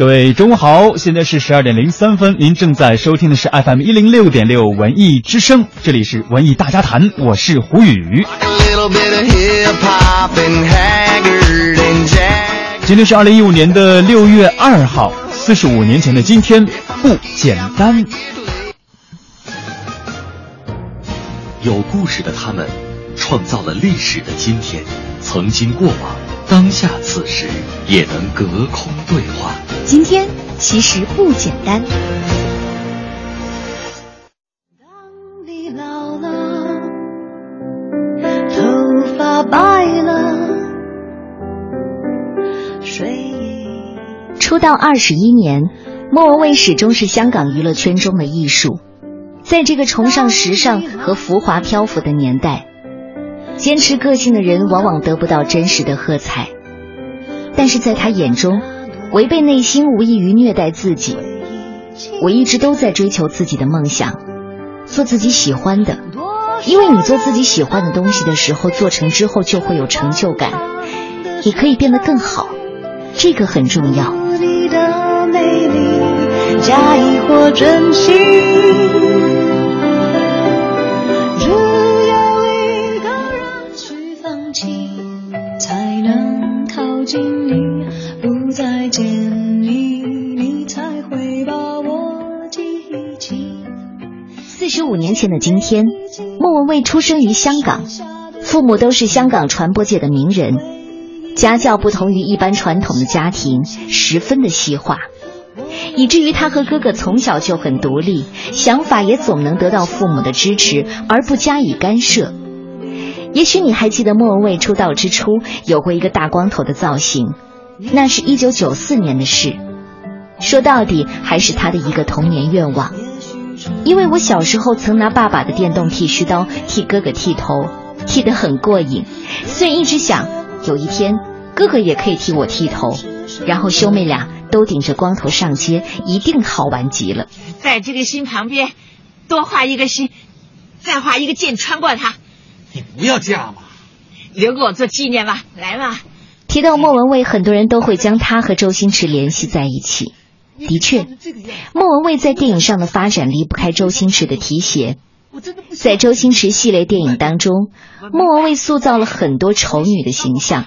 各位中午好，现在是十二点零三分，您正在收听的是 FM 一零六点六文艺之声，这里是文艺大家谈，我是胡宇。今天是二零一五年的六月二号，四十五年前的今天不简单。有故事的他们，创造了历史的今天，曾经过往，当下此时也能隔空对话。今天其实不简单。当你老了，头发白了，睡。出道二十一年，莫文蔚始终是香港娱乐圈中的艺术。在这个崇尚时尚和浮华漂浮的年代，坚持个性的人往往得不到真实的喝彩。但是在他眼中，违背内心无异于虐待自己。我一直都在追求自己的梦想，做自己喜欢的，因为你做自己喜欢的东西的时候，做成之后就会有成就感，也可以变得更好，这个很重要。你的美丽，假意或真心，会把我记起。四十五年前的今天，莫文蔚出生于香港，父母都是香港传播界的名人，家教不同于一般传统的家庭，十分的西化，以至于他和哥哥从小就很独立，想法也总能得到父母的支持，而不加以干涉。也许你还记得莫文蔚出道之初有过一个大光头的造型，那是一九九四年的事。说到底，还是他的一个童年愿望。因为我小时候曾拿爸爸的电动剃须刀替哥哥剃头，剃得很过瘾，所以一直想有一天哥哥也可以替我剃头，然后兄妹俩都顶着光头上街，一定好玩极了。在这个心旁边多画一个心，再画一个剑穿过它，你不要这样嘛！留给我做纪念吧。来嘛，提到莫文蔚，很多人都会将她和周星驰联系在一起。的确，莫文蔚在电影上的发展离不开周星驰的提携。在周星驰系列电影当中，莫文蔚塑造了很多丑女的形象。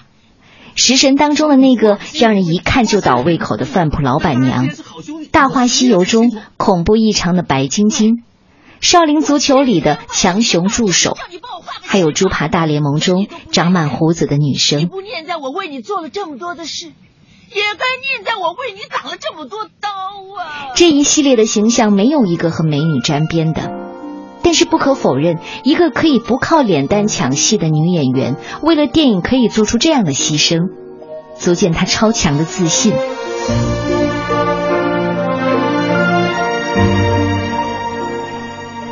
食神当中的那个让人一看就倒胃口的饭铺老板娘，大话西游中恐怖异常的白晶晶，少林足球里的强雄助手，还有猪扒大联盟中长满胡子的女你生。不念在我为你做了这么多的事，也该念在我为你挡了这么多刀啊！这一系列的形象没有一个和美女沾边的，但是不可否认，一个可以不靠脸蛋抢戏的女演员，为了电影可以做出这样的牺牲，足见她超强的自信。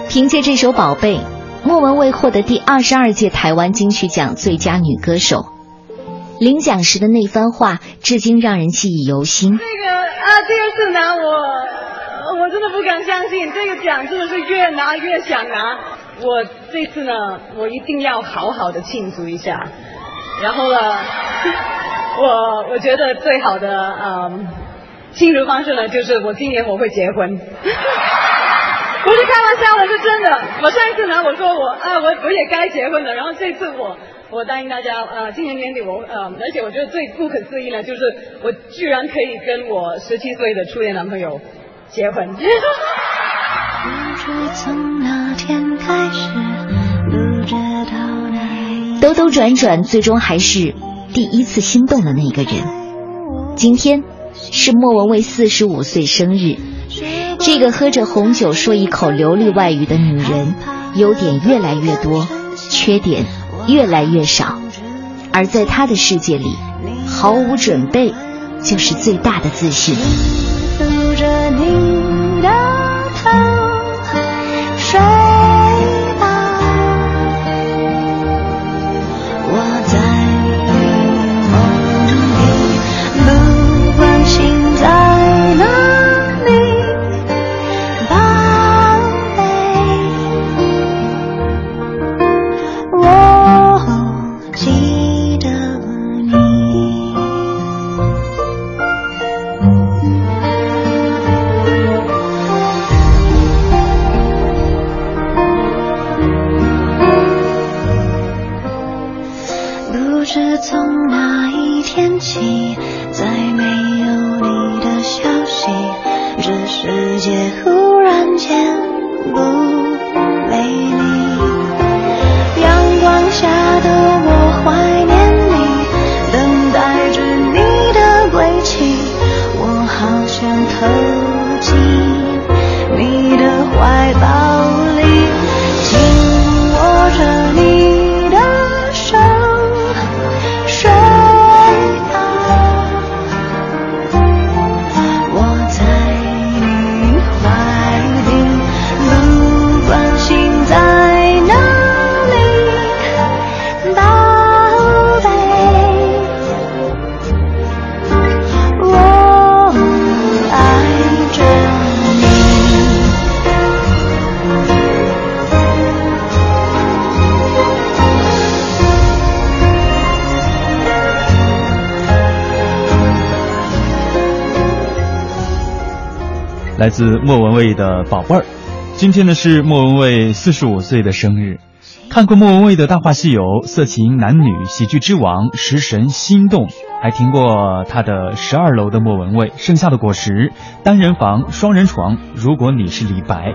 凭借这首《宝贝》，莫文蔚获得第二十二届台湾金曲奖最佳女歌手。领奖时的那番话，至今让人记忆犹新。这个啊，第二次拿我，我真的不敢相信，这个奖真的是越拿越想拿。我这次呢，我一定要好好的庆祝一下。然后呢，我我觉得最好的嗯庆祝方式呢，就是我今年我会结婚。不是开玩笑的，是真的。我上一次呢，我说我啊，我我也该结婚了。然后这次我我答应大家，呃，今年年底我呃，而且我觉得最不可思议呢，就是我居然可以跟我十七岁的初恋男朋友结婚。不知从哪天开始，不知道哪兜兜转转，最终还是第一次心动的那个人。今天是莫文蔚四十五岁生日，这个喝着红酒说一口流利外语的女人，优点越来越多，缺点越来越少。而在他的世界里，毫无准备就是最大的自信。起，再没有你的消息，这世界忽然间不来自莫文蔚的宝贝儿。今天呢是莫文蔚四十五岁的生日。看过莫文蔚的《大话西游》《色情男女》《喜剧之王》《食神心动》，还听过她的《十二楼的莫文蔚》《盛夏的果实》《单人房》《双人床》。如果你是李白，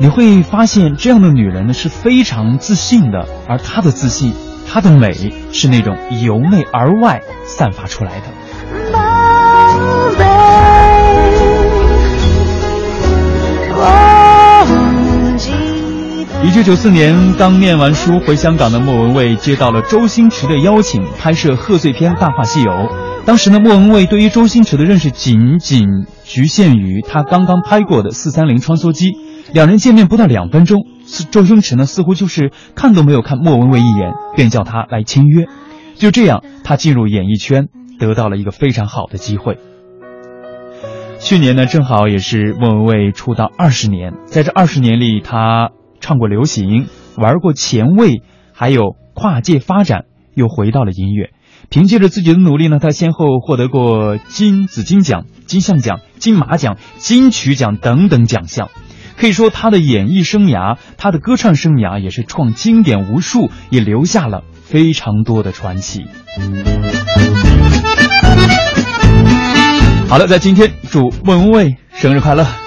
你会发现这样的女人呢是非常自信的，而她的自信，她的美是那种由内而外散发出来的。九九四年，刚念完书回香港的莫文蔚接到了周星驰的邀请，拍摄贺岁片《大话西游》。当时呢，莫文蔚对于周星驰的认识仅仅局限于他刚刚拍过的《四三零穿梭机》。两人见面不到两分钟，周星驰呢似乎就是看都没有看莫文蔚一眼，便叫他来签约。就这样，他进入演艺圈，得到了一个非常好的机会。去年呢，正好也是莫文蔚出道二十年，在这二十年里，他唱过流行，玩过前卫，还有跨界发展，又回到了音乐。凭借着自己的努力呢，他先后获得过金紫金奖、金像奖、金马奖、金曲奖等等奖项。可以说，他的演艺生涯，他的歌唱生涯也是创经典无数，也留下了非常多的传奇。好了，在今天祝莫文蔚生日快乐！